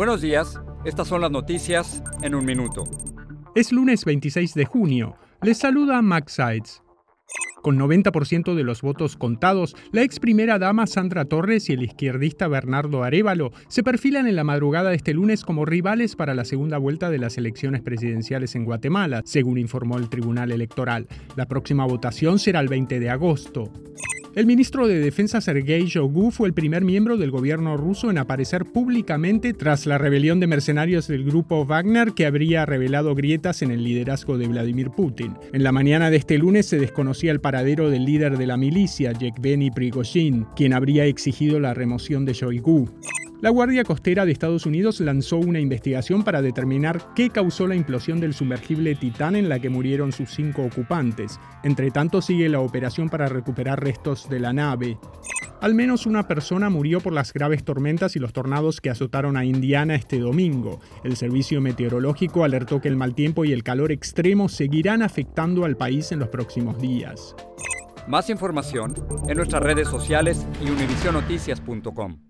Buenos días, estas son las noticias en un minuto. Es lunes 26 de junio. Les saluda Max Sides. Con 90% de los votos contados, la ex primera dama Sandra Torres y el izquierdista Bernardo Arevalo se perfilan en la madrugada de este lunes como rivales para la segunda vuelta de las elecciones presidenciales en Guatemala, según informó el Tribunal Electoral. La próxima votación será el 20 de agosto. El ministro de Defensa Sergei Shoigu fue el primer miembro del gobierno ruso en aparecer públicamente tras la rebelión de mercenarios del grupo Wagner que habría revelado grietas en el liderazgo de Vladimir Putin. En la mañana de este lunes se desconocía el paradero del líder de la milicia, Yevgeny Prigozhin, quien habría exigido la remoción de Shoigu. La Guardia Costera de Estados Unidos lanzó una investigación para determinar qué causó la implosión del sumergible Titán en la que murieron sus cinco ocupantes. Entre tanto, sigue la operación para recuperar restos de la nave. Al menos una persona murió por las graves tormentas y los tornados que azotaron a Indiana este domingo. El servicio meteorológico alertó que el mal tiempo y el calor extremo seguirán afectando al país en los próximos días. Más información en nuestras redes sociales y univisionoticias.com.